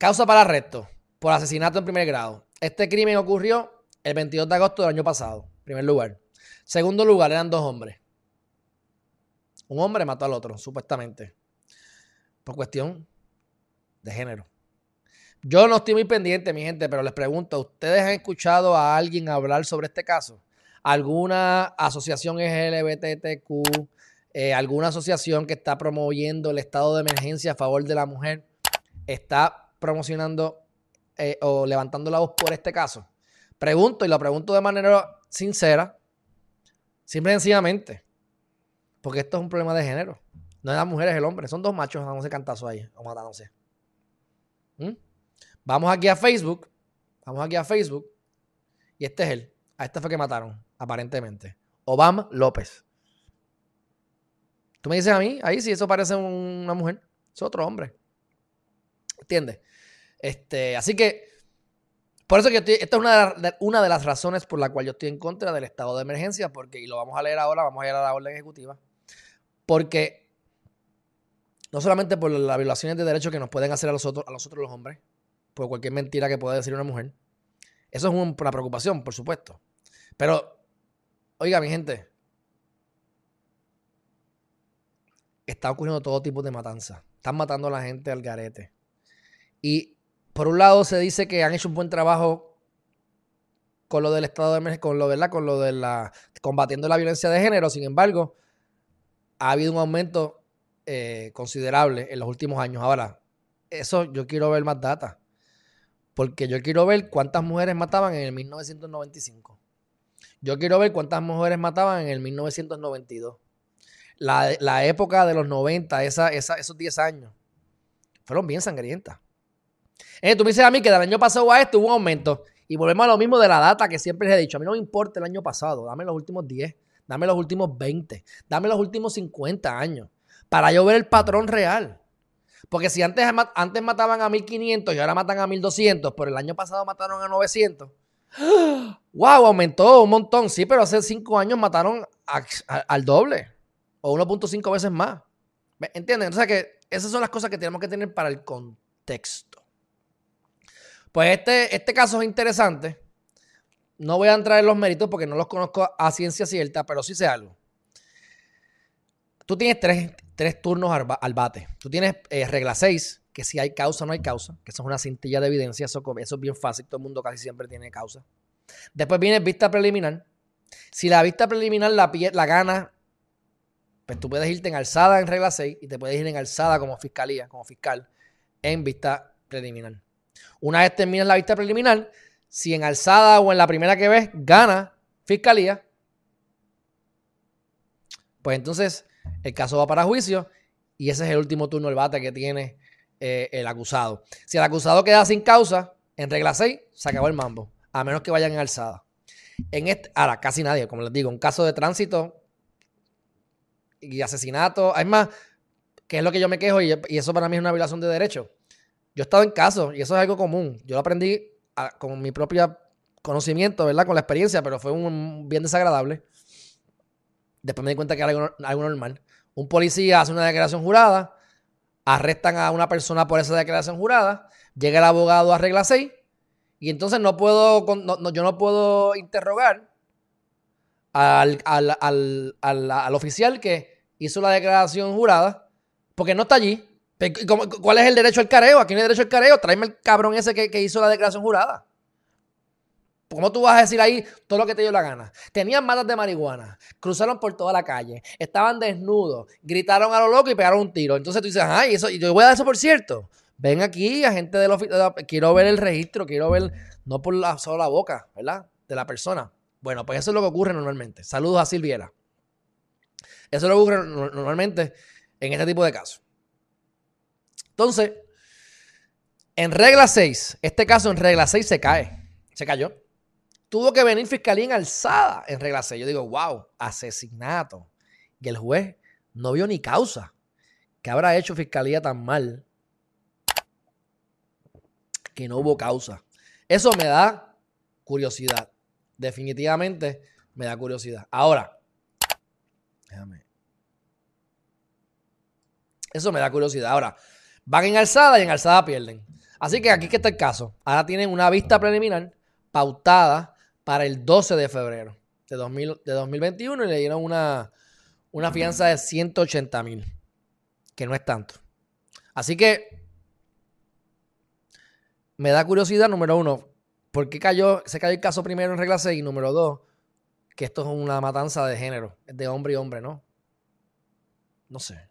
Causa para arresto por asesinato en primer grado. Este crimen ocurrió el 22 de agosto del año pasado, primer lugar. Segundo lugar, eran dos hombres. Un hombre mató al otro, supuestamente. Por cuestión de género. Yo no estoy muy pendiente, mi gente, pero les pregunto, ¿ustedes han escuchado a alguien hablar sobre este caso? ¿Alguna asociación LGBTQ, eh, alguna asociación que está promoviendo el estado de emergencia a favor de la mujer, está promocionando eh, o levantando la voz por este caso? Pregunto y lo pregunto de manera sincera, simple y sencillamente, porque esto es un problema de género. No es la mujer, es el hombre. Son dos machos dándose cantazo ahí o matándose. ¿Mm? Vamos aquí a Facebook. Vamos aquí a Facebook. Y este es él. A este fue que mataron, aparentemente. Obama López. Tú me dices a mí, ahí sí, eso parece una mujer. Es otro hombre. ¿Entiendes? Este, así que, por eso que estoy, esta es una de, una de, las razones por la cual yo estoy en contra del estado de emergencia, porque, y lo vamos a leer ahora, vamos a ir a la orden ejecutiva, porque no solamente por las violaciones de derechos que nos pueden hacer a los otros, a los, otros los hombres, por cualquier mentira que pueda decir una mujer. Eso es una preocupación, por supuesto. Pero, oiga, mi gente, está ocurriendo todo tipo de matanza. Están matando a la gente al garete. Y por un lado se dice que han hecho un buen trabajo con lo del estado de emergencia, con lo, ¿verdad? Con lo de la combatiendo la violencia de género. Sin embargo, ha habido un aumento eh, considerable en los últimos años. Ahora, eso yo quiero ver más data. Porque yo quiero ver cuántas mujeres mataban en el 1995. Yo quiero ver cuántas mujeres mataban en el 1992. La, época de los 90, esa, esos 10 años, fueron bien sangrientas. Eh, tú me dices a mí que del año pasado a este hubo un aumento. Y volvemos a lo mismo de la data que siempre les he dicho. A mí no me importa el año pasado. Dame los últimos 10. Dame los últimos 20. Dame los últimos 50 años. Para yo ver el patrón real. Porque si antes, antes mataban a 1500 y ahora matan a 1200, pero el año pasado mataron a 900. ¡Wow! Aumentó un montón. Sí, pero hace 5 años mataron al doble. O 1.5 veces más. ¿Entienden? Entonces, que esas son las cosas que tenemos que tener para el contexto. Pues este, este caso es interesante. No voy a entrar en los méritos porque no los conozco a ciencia cierta, pero sí sé algo. Tú tienes tres, tres turnos al, bate. Tú tienes eh, regla 6, que si hay causa no hay causa, que eso es una cintilla de evidencia, eso, eso es bien fácil, todo el mundo casi siempre tiene causa. Después viene vista preliminar. Si la vista preliminar la, la gana, pues tú puedes irte en alzada en regla 6 y te puedes ir en alzada como fiscalía, como fiscal, en vista preliminar. Una vez terminas la vista preliminar, si en alzada o en la primera que ves gana fiscalía, pues entonces el caso va para juicio y ese es el último turno del bate que tiene eh, el acusado. Si el acusado queda sin causa, en regla 6, se acabó el mambo, a menos que vayan en alzada. En este, ahora, casi nadie, como les digo, un caso de tránsito y asesinato, es más, que es lo que yo me quejo y, eso para mí es una violación de derechos. Yo he estado en casos y eso es algo común. Yo lo aprendí con mi propio conocimiento, ¿verdad? Con la experiencia, pero fue un bien desagradable. Después me di cuenta que era algo, normal. Un policía hace una declaración jurada, arrestan a una persona por esa declaración jurada, llega el abogado a regla 6 y entonces no puedo, yo no puedo interrogar al, oficial que hizo la declaración jurada porque no está allí. ¿Cuál es el derecho al careo? ¿A quién el derecho al careo? Tráeme el cabrón ese que, que hizo la declaración jurada. ¿Cómo tú vas a decir ahí todo lo que te dio la gana? Tenían matas de marihuana, cruzaron por toda la calle, estaban desnudos, gritaron a lo loco y pegaron un tiro. Entonces tú dices, ay, eso, yo voy a dar eso por cierto. Ven aquí, agente del oficina, quiero ver el registro, quiero ver, no por la, solo la boca, ¿verdad? De la persona. Bueno, pues eso es lo que ocurre normalmente. Saludos a Silviera. Eso es lo que ocurre normalmente en este tipo de casos. Entonces, en regla 6, este caso en regla 6 se cae, se cayó tuvo que venir fiscalía en alzada en regla 6. Yo digo, wow, asesinato. Y el juez no vio ni causa. ¿Qué habrá hecho fiscalía tan mal que no hubo causa? Eso me da curiosidad. Definitivamente me da curiosidad. Ahora, déjame. Eso me da curiosidad. Ahora, van en alzada y en alzada pierden. Así que aquí que está el caso. Ahora tienen una vista preliminar pautada para el 12 de febrero de, 2021 y le dieron una, una fianza de 180 mil, que no es tanto. Así que me da curiosidad, número uno, ¿por qué cayó, se cayó el caso primero en regla 6? Y número dos, que esto es una matanza de género, de hombre y hombre, ¿no? No sé.